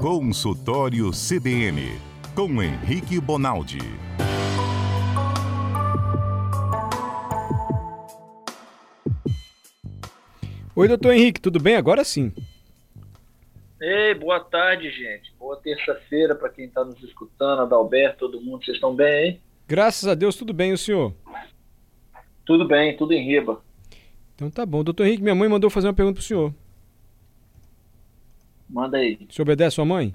Consultório CBN, com Henrique Bonaldi. Oi, doutor Henrique, tudo bem? Agora sim. Ei, boa tarde, gente. Boa terça-feira para quem está nos escutando, Adalberto, todo mundo. Vocês estão bem, hein? Graças a Deus, tudo bem, o senhor? Tudo bem, tudo em riba. Então tá bom. Doutor Henrique, minha mãe mandou fazer uma pergunta pro senhor. Manda aí. O senhor obedece sua mãe?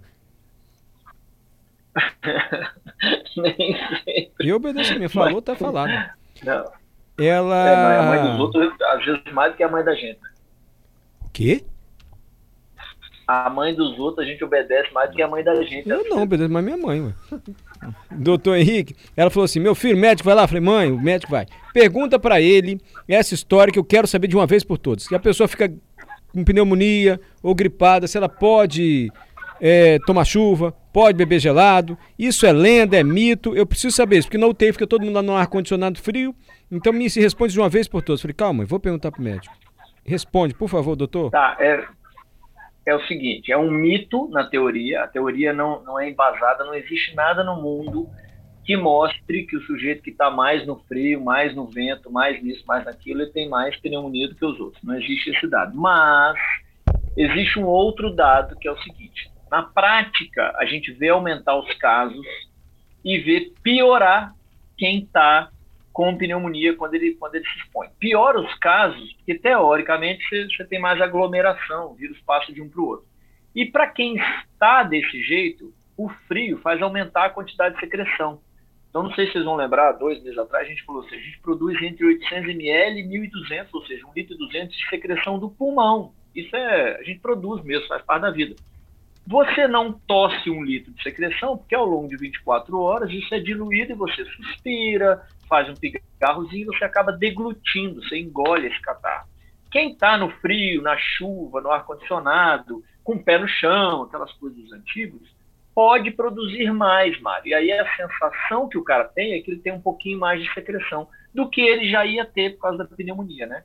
Nem sempre. Eu obedeço a minha. Falou, tá falado. Não. Ela. É, a mãe dos outros, às vezes, mais do que a mãe da gente. Quê? A mãe dos outros, a gente obedece mais do que a mãe da gente. Eu não obedeço mais minha mãe, ué. Doutor Henrique, ela falou assim: meu filho, médico vai lá. Eu falei, mãe, o médico vai. Pergunta pra ele essa história que eu quero saber de uma vez por todas. Que a pessoa fica com pneumonia ou gripada, se ela pode é, tomar chuva, pode beber gelado. Isso é lenda, é mito. Eu preciso saber isso, porque na UTI fica todo mundo lá no ar-condicionado frio. Então me se responde de uma vez por todas. Falei, calma, eu vou perguntar pro médico. Responde, por favor, doutor. Tá, é, é o seguinte, é um mito na teoria, a teoria não, não é embasada, não existe nada no mundo que mostre que o sujeito que está mais no frio, mais no vento, mais nisso, mais naquilo, ele tem mais pneumonia do que os outros. Não existe esse dado. Mas existe um outro dado que é o seguinte: na prática, a gente vê aumentar os casos e vê piorar quem está com pneumonia quando ele, quando ele se expõe. Piora os casos, porque teoricamente você, você tem mais aglomeração, o vírus passa de um para o outro. E para quem está desse jeito, o frio faz aumentar a quantidade de secreção. Então, não sei se vocês vão lembrar, dois meses atrás, a gente falou assim, a gente produz entre 800 ml e 1.200, ou seja, 1 litro e 200 de secreção do pulmão. Isso é, a gente produz mesmo, faz parte da vida. Você não tosse um litro de secreção, porque ao longo de 24 horas isso é diluído e você suspira, faz um pigarrozinho e você acaba deglutindo, você engole esse catarro. Quem está no frio, na chuva, no ar-condicionado, com o pé no chão, aquelas coisas antigas, pode produzir mais, Mário. E aí a sensação que o cara tem é que ele tem um pouquinho mais de secreção do que ele já ia ter por causa da pneumonia, né?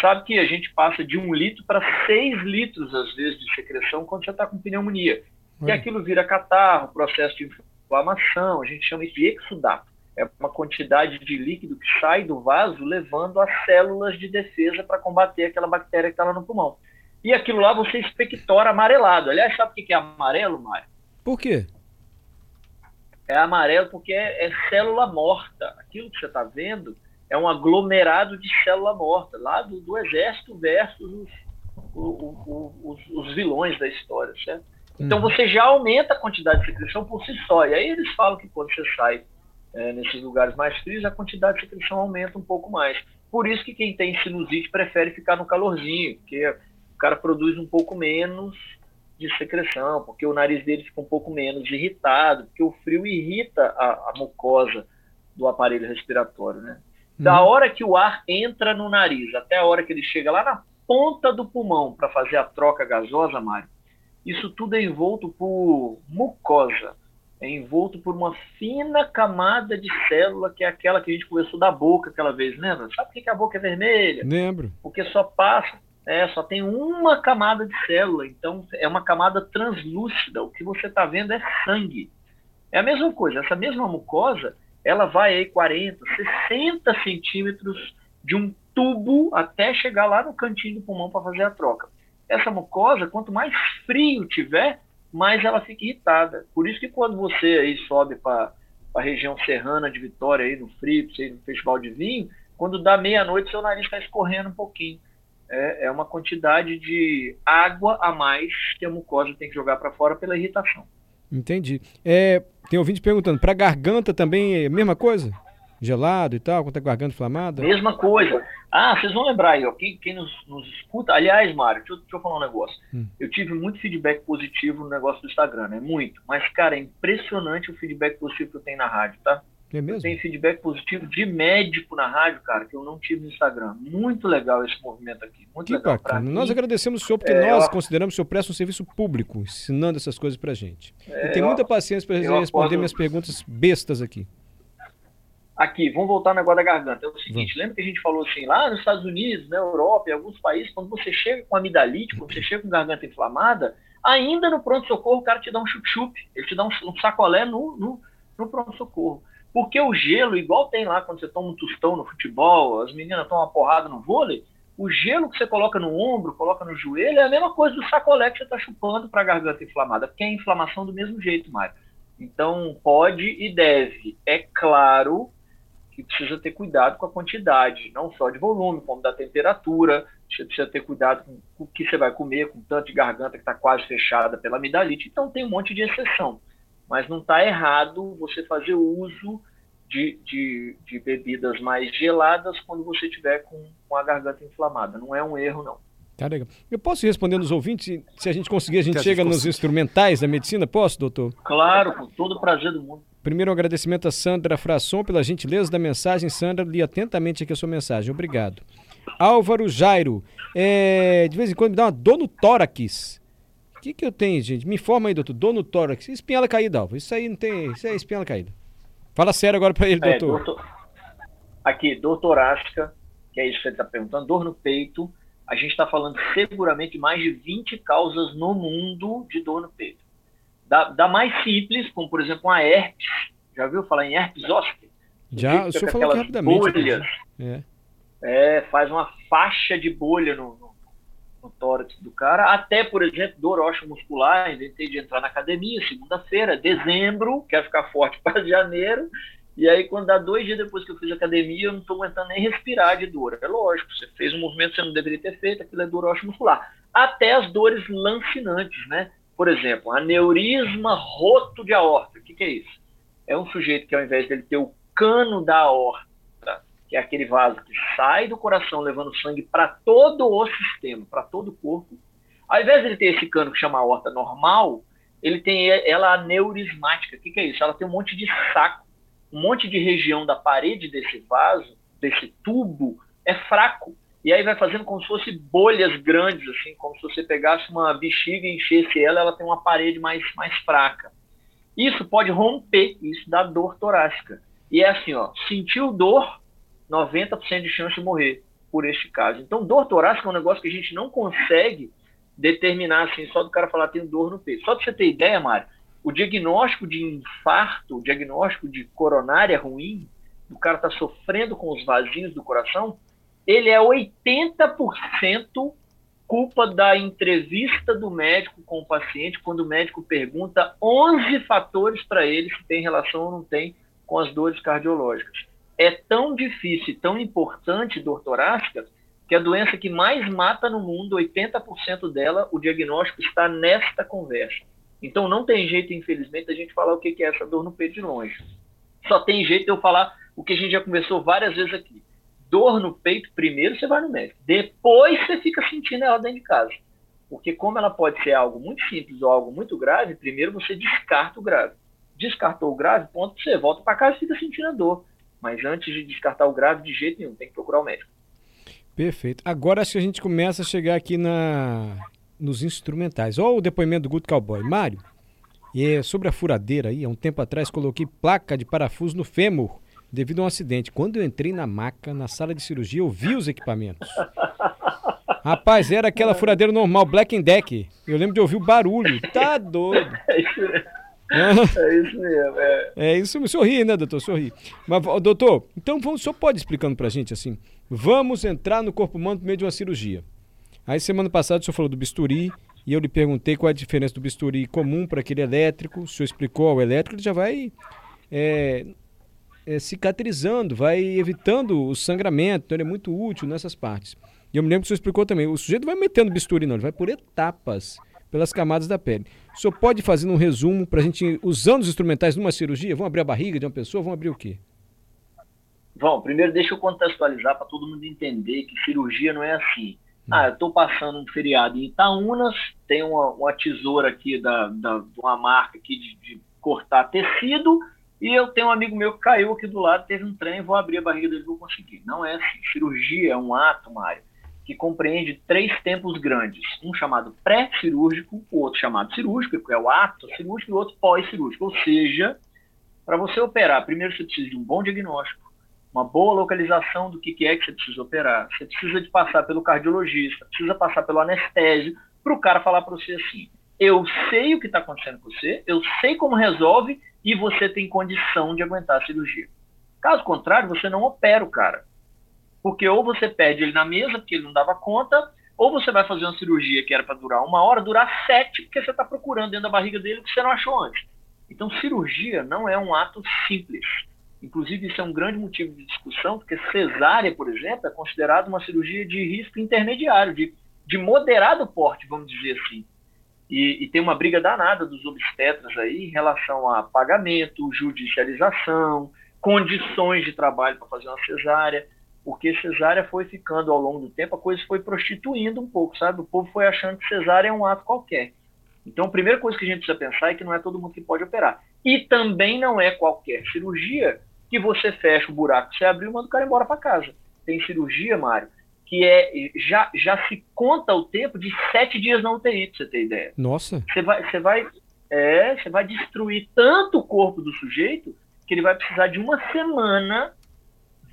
Sabe que a gente passa de um litro para seis litros, às vezes, de secreção quando você está com pneumonia. E aquilo vira catarro, processo de inflamação, a gente chama isso de exudato. É uma quantidade de líquido que sai do vaso levando as células de defesa para combater aquela bactéria que está lá no pulmão. E aquilo lá você expectora amarelado. Aliás, sabe o que é amarelo, Mário? Por quê? É amarelo porque é, é célula morta. Aquilo que você está vendo é um aglomerado de célula morta, lá do, do exército versus os, os, os, vilões da história, certo? Então uhum. você já aumenta a quantidade de secreção por si só. E aí eles falam que quando você sai é, nesses lugares mais frios, a quantidade de secreção aumenta um pouco mais. Por isso que quem tem sinusite prefere ficar no calorzinho, porque o cara produz um pouco menos de secreção, porque o nariz dele fica um pouco menos irritado, porque o frio irrita a, a mucosa do aparelho respiratório, né? Da uhum. hora que o ar entra no nariz até a hora que ele chega lá na ponta do pulmão para fazer a troca gasosa, Mário, isso tudo é envolto por mucosa, é envolto por uma fina camada de célula que é aquela que a gente conversou da boca aquela vez, lembra? Sabe por que a boca é vermelha? Lembro. Porque só passa é, só tem uma camada de célula, então é uma camada translúcida. O que você está vendo é sangue. É a mesma coisa, essa mesma mucosa, ela vai aí 40, 60 centímetros de um tubo até chegar lá no cantinho do pulmão para fazer a troca. Essa mucosa, quanto mais frio tiver, mais ela fica irritada. Por isso que quando você aí sobe para a região serrana de Vitória, aí no frio, no festival de vinho, quando dá meia-noite, seu nariz está escorrendo um pouquinho é, é uma quantidade de água a mais que a mucosa tem que jogar para fora pela irritação. Entendi. É, tem ouvinte perguntando, para garganta também é a mesma coisa? Gelado e tal, quanto a garganta inflamada? Mesma coisa. Ah, vocês vão lembrar aí, ó, quem, quem nos, nos, escuta. Aliás, Mário, deixa, deixa, eu falar um negócio. Hum. Eu tive muito feedback positivo no negócio do Instagram, né? Muito. Mas, cara, é impressionante o feedback positivo que eu tenho na rádio, tá? É mesmo? Tem feedback positivo de médico na rádio, cara, que eu não tive no Instagram. Muito legal esse movimento aqui. Muito que legal. bacana. Nós agradecemos o senhor porque é, nós eu... consideramos que o senhor presta um serviço público, ensinando essas coisas pra gente. É, e tem muita paciência para responder minhas perguntas bestas aqui. Aqui, vamos voltar no negócio da garganta. É o seguinte, vamos. lembra que a gente falou assim, lá nos Estados Unidos, na Europa, em alguns países, quando você chega com amidalite, quando você chega com garganta inflamada, Ainda no pronto-socorro, o cara te dá um chup-chup, ele te dá um, um sacolé no, no, no pronto-socorro. Porque o gelo, igual tem lá quando você toma um tostão no futebol, as meninas tomam uma porrada no vôlei, o gelo que você coloca no ombro, coloca no joelho, é a mesma coisa do sacolé que você está chupando para a garganta inflamada, porque é inflamação do mesmo jeito, Mário. Então, pode e deve. É claro que precisa ter cuidado com a quantidade, não só de volume, como da temperatura. Você precisa ter cuidado com o que você vai comer, com tanto de garganta que está quase fechada pela amidalite. Então, tem um monte de exceção. Mas não está errado você fazer uso de, de, de, bebidas mais geladas quando você tiver com, com a garganta inflamada. Não é um erro, não. Tá legal. Eu posso responder nos ouvintes? Se a gente conseguir, a gente chega a gente nos instrumentais da medicina? Posso, doutor? Claro, com todo o prazer do mundo. Primeiro, um agradecimento a Sandra Frasson pela gentileza da mensagem. Sandra, li atentamente aqui a sua mensagem. Obrigado. Álvaro Jairo, é, de vez em quando me dá uma dor no tórax. O que, que eu tenho, gente? Me informa aí, doutor. Dor no tórax. Espinhala caída, Álvaro. Isso aí não tem. Isso é espinhala caída. Fala sério agora para ele, é, doutor. doutor. Aqui, dor torácica, que é isso que ele está perguntando, dor no peito. A gente está falando seguramente de mais de 20 causas no mundo de dor no peito. Da, da mais simples, como por exemplo uma herpes. Já viu falar em herpes zoster? Já, o senhor falou rapidamente. Bolhas, é. é. faz uma faixa de bolha no, no, tórax do cara. Até, por exemplo, dor muscular. Inventei de entrar na academia segunda-feira, dezembro, quero ficar forte para janeiro. E aí, quando dá dois dias depois que eu fiz academia, eu não estou aguentando nem respirar de dor. É lógico, você fez um movimento que você não deveria ter feito, aquilo é dor muscular. Até as dores lancinantes, né? Por exemplo, aneurisma roto de aorta. O que, que é isso? É um sujeito que, ao invés dele ter o cano da aorta, que é aquele vaso que sai do coração levando sangue para todo o sistema, para todo o corpo, ao invés de ele ter esse cano que chama aorta normal, ele tem ela aneurismática. O que, que é isso? Ela tem um monte de saco um monte de região da parede desse vaso, desse tubo, é fraco. E aí vai fazendo como se fosse bolhas grandes, assim, como se você pegasse uma bexiga e enchesse ela, ela tem uma parede mais, mais fraca. Isso pode romper, isso dá dor torácica. E é assim, ó, sentiu dor, 90% de chance de morrer por este caso. Então, dor torácica é um negócio que a gente não consegue determinar assim, só do cara falar tem dor no peito. Só para você ter ideia, Mário, o diagnóstico de infarto, o diagnóstico de coronária ruim, o cara está sofrendo com os vazios do coração, ele é 80% culpa da entrevista do médico com o paciente, quando o médico pergunta 11 fatores para ele se tem relação ou não tem com as dores cardiológicas. É tão difícil e tão importante dor torácica que a doença que mais mata no mundo, 80% dela, o diagnóstico está nesta conversa. Então não tem jeito, infelizmente, a gente falar o que é essa dor no peito de longe. Só tem jeito eu falar o que a gente já conversou várias vezes aqui. Dor no peito, primeiro você vai no médico. Depois você fica sentindo ela dentro de casa. Porque como ela pode ser algo muito simples ou algo muito grave, primeiro você descarta o grave. Descartou o grave, ponto, você volta para casa e fica sentindo a dor. Mas antes de descartar o grave, de jeito nenhum, tem que procurar o médico. Perfeito. Agora acho que a gente começa a chegar aqui na nos instrumentais. Olha o depoimento do Good Cowboy. Mário, e é sobre a furadeira aí, há um tempo atrás coloquei placa de parafuso no fêmur devido a um acidente. Quando eu entrei na maca, na sala de cirurgia, eu vi os equipamentos. Rapaz, era aquela furadeira normal, Black and Deck. Eu lembro de ouvir o barulho. Tá doido. É isso mesmo. É é isso mesmo. Sorri, né, doutor? Sorri. Mas, doutor, então vamos, o senhor pode explicando pra gente assim? Vamos entrar no corpo humano por meio de uma cirurgia. Aí semana passada o senhor falou do bisturi e eu lhe perguntei qual é a diferença do bisturi comum para aquele elétrico. O senhor explicou o elétrico, ele já vai é, é, cicatrizando, vai evitando o sangramento, então ele é muito útil nessas partes. E eu me lembro que o senhor explicou também, o sujeito vai metendo bisturi não, ele vai por etapas, pelas camadas da pele. O senhor pode fazer um resumo para a gente, usando os instrumentais numa cirurgia, vão abrir a barriga de uma pessoa, vão abrir o quê? Bom, primeiro deixa eu contextualizar para todo mundo entender que cirurgia não é assim. Ah, eu estou passando um feriado em Itaúnas, tem uma, uma tesoura aqui da, da, uma marca aqui de, de, cortar tecido, e eu tenho um amigo meu que caiu aqui do lado, teve um trem, vou abrir a barriga dele, vou conseguir. Não é assim. Cirurgia é um ato, Mário, que compreende três tempos grandes. Um chamado pré-cirúrgico, o outro chamado cirúrgico, que é o ato cirúrgico, e o outro pós-cirúrgico. Ou seja, para você operar, primeiro você precisa de um bom diagnóstico, uma boa localização do que, é que você precisa operar. Você precisa de passar pelo cardiologista, precisa passar pelo anestésio, para o cara falar para você assim, eu sei o que está acontecendo com você, eu sei como resolve e você tem condição de aguentar a cirurgia. Caso contrário, você não opera o cara. Porque ou você perde ele na mesa, porque ele não dava conta, ou você vai fazer uma cirurgia que era para durar uma hora, durar sete, porque você está procurando dentro da barriga dele o que você não achou antes. Então, cirurgia não é um ato simples. Inclusive, isso é um grande motivo de discussão, porque cesárea, por exemplo, é considerada uma cirurgia de risco intermediário, de, de moderado porte, vamos dizer assim. E, e, tem uma briga danada dos obstetras aí em relação a pagamento, judicialização, condições de trabalho para fazer uma cesárea, porque cesárea foi ficando ao longo do tempo, a coisa foi prostituindo um pouco, sabe? O povo foi achando que cesárea é um ato qualquer. Então, a primeira coisa que a gente precisa pensar é que não é todo mundo que pode operar. E também não é qualquer cirurgia que você fecha o buraco que você abriu e manda o cara embora para casa. Tem cirurgia, Mário, que é já, já se conta o tempo de sete dias na UTI, pra você ter ideia. Nossa. Você vai, você vai, é, você vai destruir tanto o corpo do sujeito que ele vai precisar de uma semana,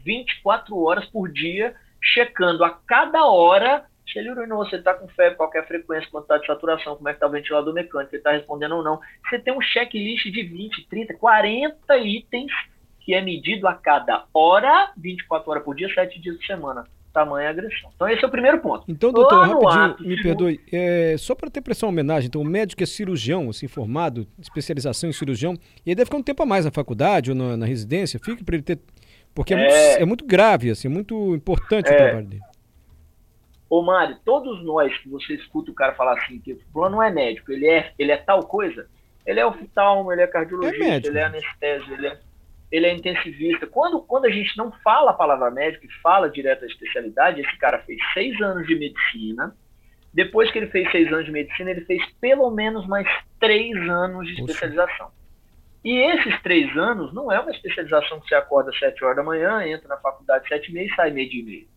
24 horas por dia, checando a cada hora se ele urinou, você está com febre, qualquer frequência, quantidade de saturação, como é que está o ventilador mecânico, ele está respondendo ou não. Você tem um checklist de 20, 30, 40 itens que é medido a cada hora, 24 horas por dia, 7 dias por semana tamanha agressão. Então esse é o primeiro ponto. Então, doutor, rapidinho, ato, me perdoe, é, só para ter pressão homenagem, então o médico é cirurgião, assim, formado, especialização em cirurgião, e ele deve ficar um tempo a mais na faculdade ou na, na residência, fica para ele ter... Porque é, é, muito, é, muito, grave, assim, é muito importante é, o trabalho dele. Ô Mário, todos nós que você escuta o cara falar assim, que o fulano não é médico, ele é, ele é tal coisa, ele é oftalmo, ele é cardiologista, é ele é anestésio, ele é ele é intensivista. Quando, quando a gente não fala a palavra médico e fala direto da especialidade, esse cara fez seis anos de medicina. Depois que ele fez seis anos de medicina, ele fez pelo menos mais três anos de Poxa. especialização. E esses três anos não é uma especialização que você acorda às sete horas da manhã, entra na faculdade sete e meia e sai meio dia e meio.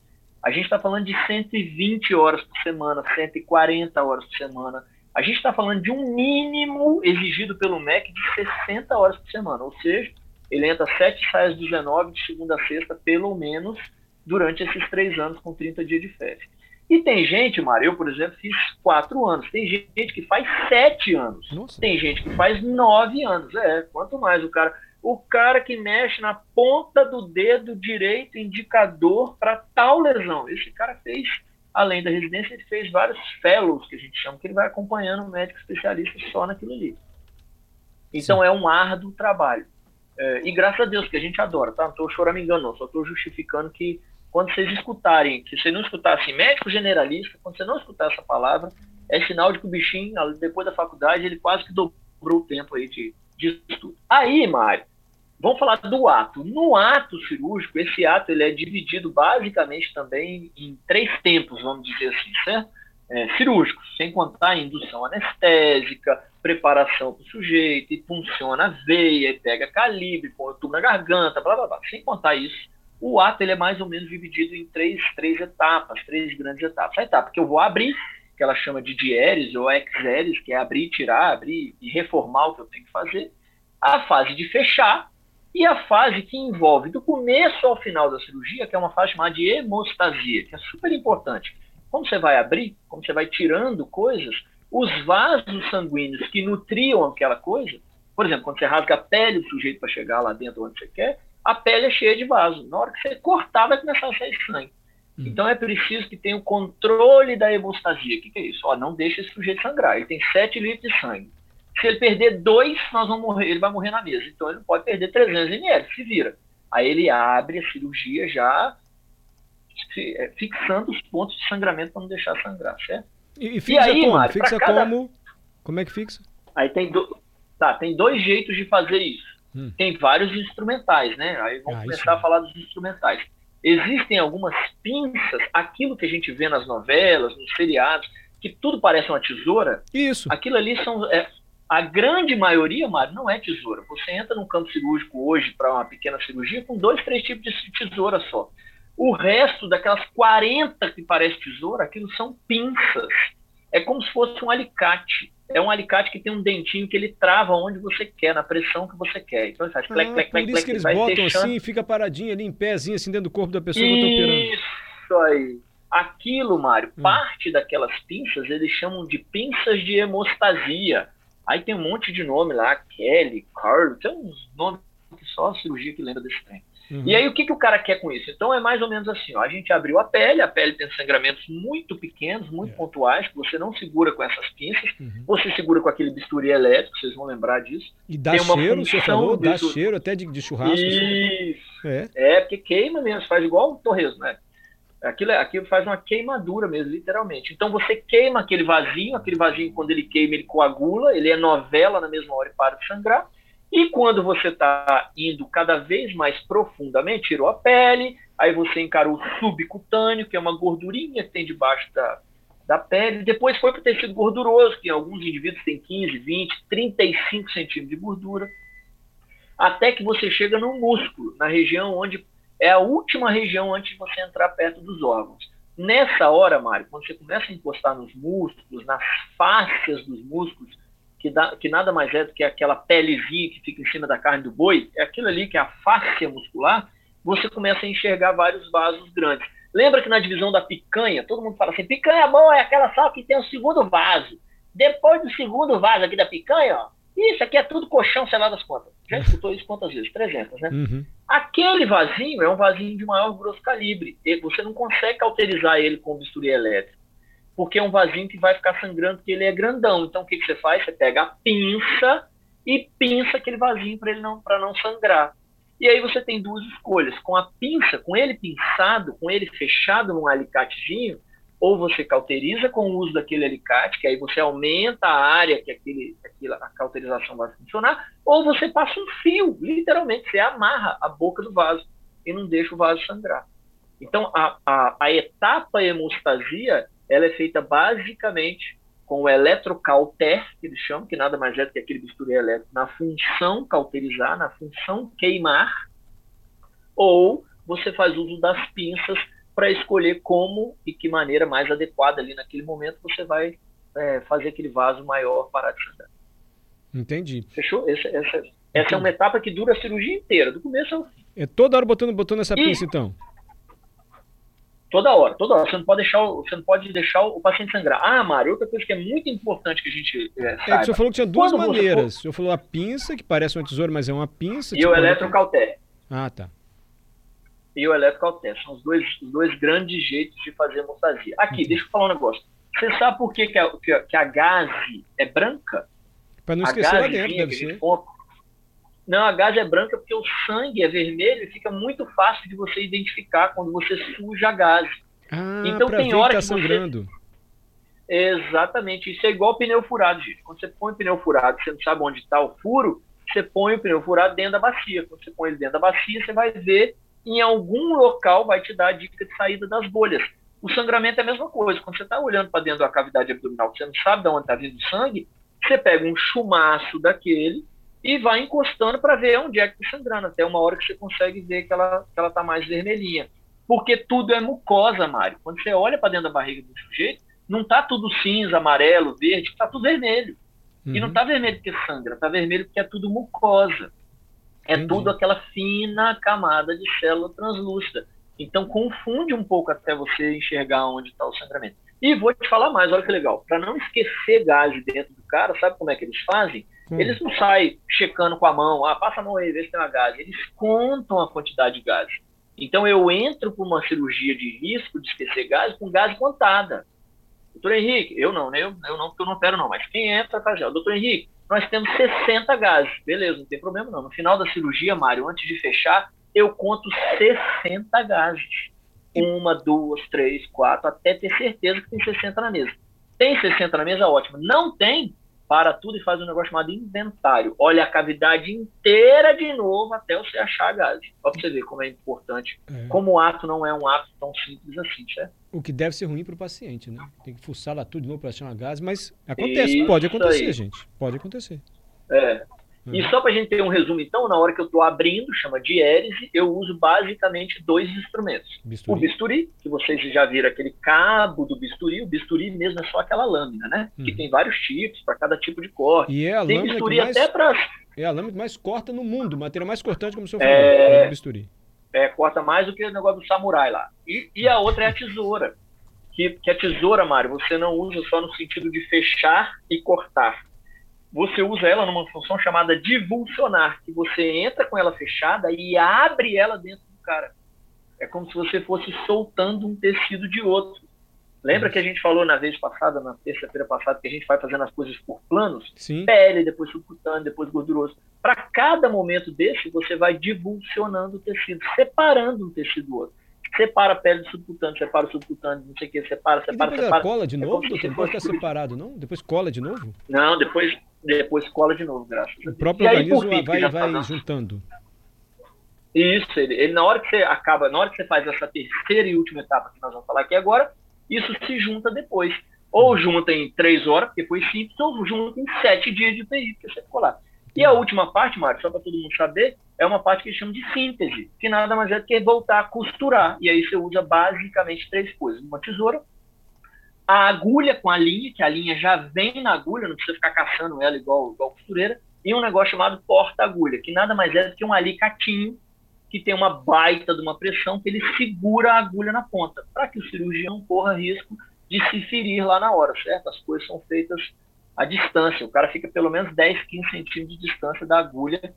A gente está falando de 120 horas por semana, 140 horas por semana. A gente está falando de um mínimo exigido pelo MEC de 60 horas por semana. Ou seja, ele entra 7 e sai às 19 de segunda a sexta, pelo menos, durante esses três anos com 30 dias de férias. E tem gente, Mário, eu, por exemplo, fiz quatro anos. Tem gente que faz sete anos. Nossa. Tem gente que faz nove anos. É, quanto mais o cara. O cara que mexe na ponta do dedo direito indicador para tal lesão. Esse cara fez, além da residência, ele fez vários fellows, que a gente chama, que ele vai acompanhando um médico especialista só naquilo ali. Então Sim. é um árduo trabalho. É, e graças a Deus, que a gente adora, tá? Não estou choramingando, não. Só estou justificando que quando vocês escutarem, se você não escutar assim, médico generalista, quando você não escutar essa palavra, é sinal de que o bichinho, depois da faculdade, ele quase que dobrou o tempo aí de, de estudo. Aí, Mário, vamos falar do ato. No ato cirúrgico, esse ato ele é dividido basicamente também em três tempos, vamos dizer assim, certo? É, sem contar a indução anestésica, preparação para o sujeito, e funciona a veia, pega calibre, põe o tubo na garganta, blá blá blá. Sem contar isso, o ato ele é mais ou menos dividido em três, três etapas, três grandes etapas. A etapa que eu vou abrir, que ela chama de dieres ou exeres, que é abrir, tirar, abrir e reformar o que eu tenho que fazer. A fase de fechar e a fase que envolve do começo ao final da cirurgia, que é uma fase chamada de hemostasia, que é super importante. Como você vai abrir, como você vai tirando coisas, os vasos sanguíneos que nutriam aquela coisa, por exemplo, quando você rasga a pele do sujeito para chegar lá dentro onde você quer, a pele é cheia de vasos. Na hora que você cortar, vai começar a sair sangue. Hum. Então é preciso que tenha o controle da hemostasia. O que, que, é isso? Ó, não deixa esse sujeito sangrar. Ele tem 7 litros de sangue. Se ele perder 2, nós vamos morrer, ele vai morrer na mesa. Então ele não pode perder 300 ml, se vira. Aí ele abre a cirurgia já é, fixando os pontos de sangramento para não deixar sangrar, certo? E, e fixa e aí, como? Mário, fixa cada... como? Como é que fixa? Aí tem, do... tá, tem dois jeitos de fazer isso. Hum. Tem vários instrumentais, né? Aí vamos ah, começar a falar dos instrumentais. Existem algumas pinças, aquilo que a gente vê nas novelas, nos seriados, que tudo parece uma tesoura. Isso. Aquilo ali são. É, a grande maioria, Mário, não é tesoura. Você entra num campo cirúrgico hoje para uma pequena cirurgia com dois, três tipos de tesoura só. O resto daquelas 40 que parece tesoura, aquilo são pinças. É como se fosse um alicate. É um alicate que tem um dentinho que ele trava onde você quer, na pressão que você quer. Então ele faz ah, plec, plec, Por isso que eles botam deixando... assim e fica paradinho ali em pézinho, assim, dentro do corpo da pessoa que eu tô operando. Isso aí. Aquilo, Mário, hum. parte daquelas pinças eles chamam de pinças de hemostasia. Aí tem um monte de nome lá, Kelly, Carl, tem uns nomes que só a cirurgia que lembra desse trem. Uhum. E aí o que, que o cara quer com isso? Então é mais ou menos assim, ó, a gente abriu a pele, a pele tem sangramentos muito pequenos, muito é. pontuais, que você não segura com essas pinças, uhum. você segura com aquele bisturi elétrico, vocês vão lembrar disso. E dá cheiro, você falou, dá cheiro até de, de churrasco. Assim. Isso. É. é, porque queima mesmo, faz igual o torresmo, né? Aquilo, é, aquilo faz uma queimadura mesmo, literalmente. Então você queima aquele vasinho, aquele vasinho quando ele queima ele coagula, ele é novela na mesma hora e para de sangrar. E quando você está indo cada vez mais profundamente, tirou a pele, aí você encarou o subcutâneo, que é uma gordurinha que tem debaixo da, da pele. Depois foi para o tecido gorduroso, que em alguns indivíduos tem 15, 20, 35 centímetros de gordura. Até que você chega no músculo, na região onde é a última região antes de você entrar perto dos órgãos. Nessa hora, Mário, quando você começa a encostar nos músculos, nas fáscias dos músculos, que, dá, que nada mais é do que aquela pelezinha que fica em cima da carne do boi, é aquilo ali que é a fáscia muscular, você começa a enxergar vários vasos grandes. Lembra que na divisão da picanha, todo mundo fala assim, picanha boa é aquela só que tem o segundo vaso. Depois do segundo vaso aqui da picanha, ó, isso aqui é tudo colchão, sei lá das contas. Já escutou isso quantas vezes? 300, né? Uhum. Aquele vasinho é um vasinho de maior grosso calibre. Você não consegue cauterizar ele com bisturi elétrico porque é um vasinho que vai ficar sangrando, porque ele é grandão. Então o que, que você faz? Você pega a pinça e pinça aquele vasinho para ele não para não sangrar. E aí você tem duas escolhas: com a pinça, com ele pinçado, com ele fechado num alicatezinho, ou você cauteriza com o uso daquele alicate, que aí você aumenta a área que aquele, aquela, a cauterização vai funcionar, ou você passa um fio, literalmente, você amarra a boca do vaso e não deixa o vaso sangrar. Então, a, a, a etapa hemostasia ela é feita basicamente com o eletrocauter, que eles chamam, que nada mais é do que aquele bisturi elétrico, na função cauterizar, na função queimar, ou você faz uso das pinças para escolher como e que maneira mais adequada ali naquele momento você vai é, fazer aquele vaso maior parar de sangrar. Entendi. Fechou? Essa, essa, essa é uma etapa que dura a cirurgia inteira, do começo ao fim. É toda hora botando, botando essa e, pinça, então? Toda hora, toda hora. Você não pode deixar o, você não pode deixar o paciente sangrar. Ah, Mário, outra coisa que é muito importante que a gente é, é o senhor falou que tinha duas Quando maneiras. For... O senhor falou a pinça, que parece uma tesoura, mas é uma pinça. E tipo o eletrocauté. Ah, tá. E o eletrocauté. São os dois, os dois grandes jeitos de fazer hemostasia. Aqui, deixa eu falar um negócio. Você sabe por que, que, a, que, a, a gase é branca? Para não esquecer lá dentro, deve ser. Não, a gás é branca porque o sangue é vermelho e fica muito fácil de você identificar quando você suja a gás. Ah, então tem hora que, tá que sangrando. Você... Exatamente, isso é igual pneu furado, gente. Quando você põe o pneu furado, você não sabe onde está o furo, você põe o pneu furado dentro da bacia. Quando você põe ele dentro da bacia, você vai ver em algum local vai te dar a dica de saída das bolhas. O sangramento é a mesma coisa. Quando você está olhando para dentro da cavidade abdominal, você não sabe de onde está vindo o sangue, você pega um chumaço daquele e vai encostando para ver onde é que está sangrando, até uma hora que você consegue ver que ela está que ela mais vermelhinha. Porque tudo é mucosa, Mário. Quando você olha para dentro da barriga do sujeito, não está tudo cinza, amarelo, verde, está tudo vermelho. Uhum. E não está uhum. vermelho porque sangra, está vermelho porque é tudo mucosa. É Entendi. tudo aquela fina camada de célula translúcida. Então confunde um pouco até você enxergar onde está o sangramento. E vou te falar mais, olha que legal. Para não esquecer gás dentro do cara, sabe como é que eles fazem? Hum. Eles não saem checando com a mão, ah, passa a mão aí, vê se tem uma gás. Eles contam a quantidade de gás. Então eu entro para uma cirurgia de risco de esquecer gás com gás contada. Doutor Henrique, eu não, né? Eu, eu não, porque eu não opero não, mas quem entra faz já. Doutor Henrique, nós temos 60 gases. Beleza, não tem problema não. No final da cirurgia, Mário, antes de fechar, eu conto 60 gases. Uma, duas, três, quatro, até ter certeza que tem 60 na mesa. Tem 60 na mesa, ótimo. Não tem, para tudo e faz um negócio chamado inventário. Olha a cavidade inteira de novo até você achar a gás. Só para você ver como é importante. É. Como o ato não é um ato tão simples assim, certo? O que deve ser ruim para o paciente, né? Tem que fuçar lá tudo de novo para achar gás, mas acontece, Isso pode acontecer, aí. gente. Pode acontecer. É. E só para a gente ter um resumo, então, na hora que eu estou abrindo, chama diérese, eu uso basicamente dois instrumentos. Bisturi. O bisturi, que vocês já viram aquele cabo do bisturi, o bisturi mesmo é só aquela lâmina, né? Que uhum. tem vários tipos, para cada tipo de corte. E é a tem lâmina bisturi mais, até para... É a lâmina que mais corta no mundo, o material mais cortante, como o senhor falou, é... é o bisturi. É, corta mais do que o negócio do samurai lá. E, e a outra é a tesoura. que, que a tesoura, Mário, você não usa só no sentido de fechar e cortar. Você usa ela numa função chamada divulsionar, que você entra com ela fechada e abre ela dentro do cara. É como se você fosse soltando um tecido de outro. Lembra que a gente falou na vez passada, na terça-feira passada, que a gente vai fazendo as coisas por planos? Sim. Pele, depois subcutâneo, depois gorduroso. Para cada momento desse, você vai divulsionando o tecido, separando um tecido do outro. Separa a pele do subcutâneo, separa o subcutâneo, não sei o que, separa, E separa, depois ela separa. cola de É novo, fosse pode ficar separado, não? Depois cola de novo? Não, depois, depois cola de novo, graças a O próprio E aí, organismo fim, que vai, tá vai dando- juntando. Isso, ele, ele na hora que você acaba, na hora que você faz essa terceira e última etapa que nós vamos falar aqui agora, isso se junta depois. Ou junta em três horas, porque foi simples, ou junta em sete dias de UTI, porque você ficou lá. E a última parte, Mário, só para todo mundo saber, é uma parte que eles chamam de síntese, que nada mais é do que voltar a costurar. E aí você usa basicamente três coisas: uma tesoura, a agulha com a linha, que a linha já vem na agulha, não precisa ficar caçando ela igual, igual costureira, e um negócio chamado porta-agulha, que nada mais é do que um alicatinho que tem uma baita de uma pressão que ele segura a agulha na ponta, para que o cirurgião corra risco de se ferir lá na hora, certo? As coisas são feitas à distância, o cara fica pelo menos 10, 15 centímetros de distância da agulha,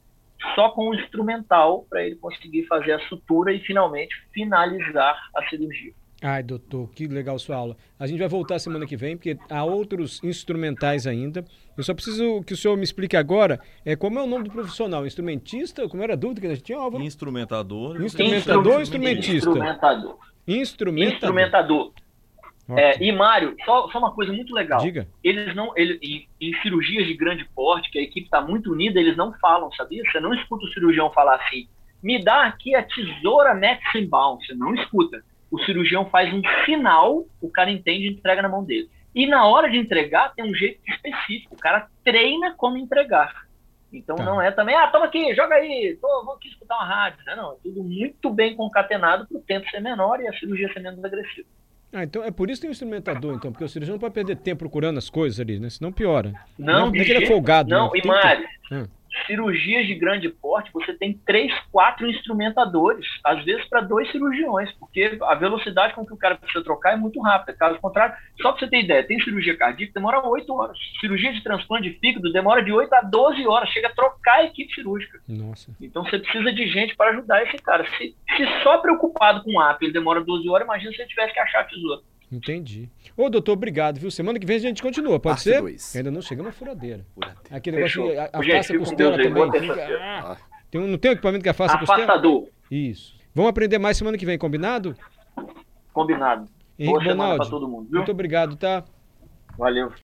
só com o instrumental para ele conseguir fazer a sutura e finalmente finalizar a cirurgia. Ai, doutor, que legal sua aula. A gente vai voltar semana que vem, porque há outros instrumentais ainda. Eu só preciso que o senhor me explique agora é, como é o nome do profissional. Instrumentista? Como era a dúvida que a gente tinha, Álvaro? Instrumentador. Instrumentador ou instrumentista? Instrumentador. Instrumentador. Instrumentador. É, e Mário, só, só uma coisa muito legal. Diga. Eles não, ele, em, em cirurgias de grande porte, que a equipe está muito unida, eles não falam, sabia? Você não escuta o cirurgião falar assim: me dá aqui a tesoura Metzenbaum. Você não escuta. O cirurgião faz um sinal, o cara entende e entrega na mão dele. E na hora de entregar, tem um jeito específico. O cara treina como entregar. Então Tá. não é também, ah, toma aqui, joga aí, tô, vou aqui escutar uma rádio. Não, não, é tudo muito bem concatenado para o tempo ser menor e a cirurgia ser menos agressiva. Ah, então é por isso que tem o instrumentador, então, porque o cirurgião não pode perder tempo procurando as coisas ali, né? Senão piora. Não, não é de que ele é folgado, Não, não. e que- Mário, Hum. Cirurgias de grande porte, você tem três, quatro instrumentadores, às vezes para dois cirurgiões, porque a velocidade com que o cara precisa trocar é muito rápida. Caso contrário, só para você ter ideia, tem cirurgia cardíaca que demora oito horas. Cirurgia de transplante de fígado demora de 8 a 12 horas, chega a trocar a equipe cirúrgica. Nossa. Então você precisa de gente para ajudar esse cara. Se, se só preocupado com o app ele demora 12 horas, imagina se ele tivesse que achar a tesoura. Entendi. Ô, doutor, obrigado, viu? Semana que vem a gente continua, pode Parte ser? dois. Ainda não chegamos à furadeira. Furadeira. Aquele negócio Fechou. Gente, afasta a costela também. Fica- Ah, Tem um, não tem um equipamento que afasta a costela? Afastador, Isso. Vamos aprender mais semana que vem, combinado? combinado. Henrique Boa Bonaldi, para todo mundo, viu? muito obrigado, tá? Valeu.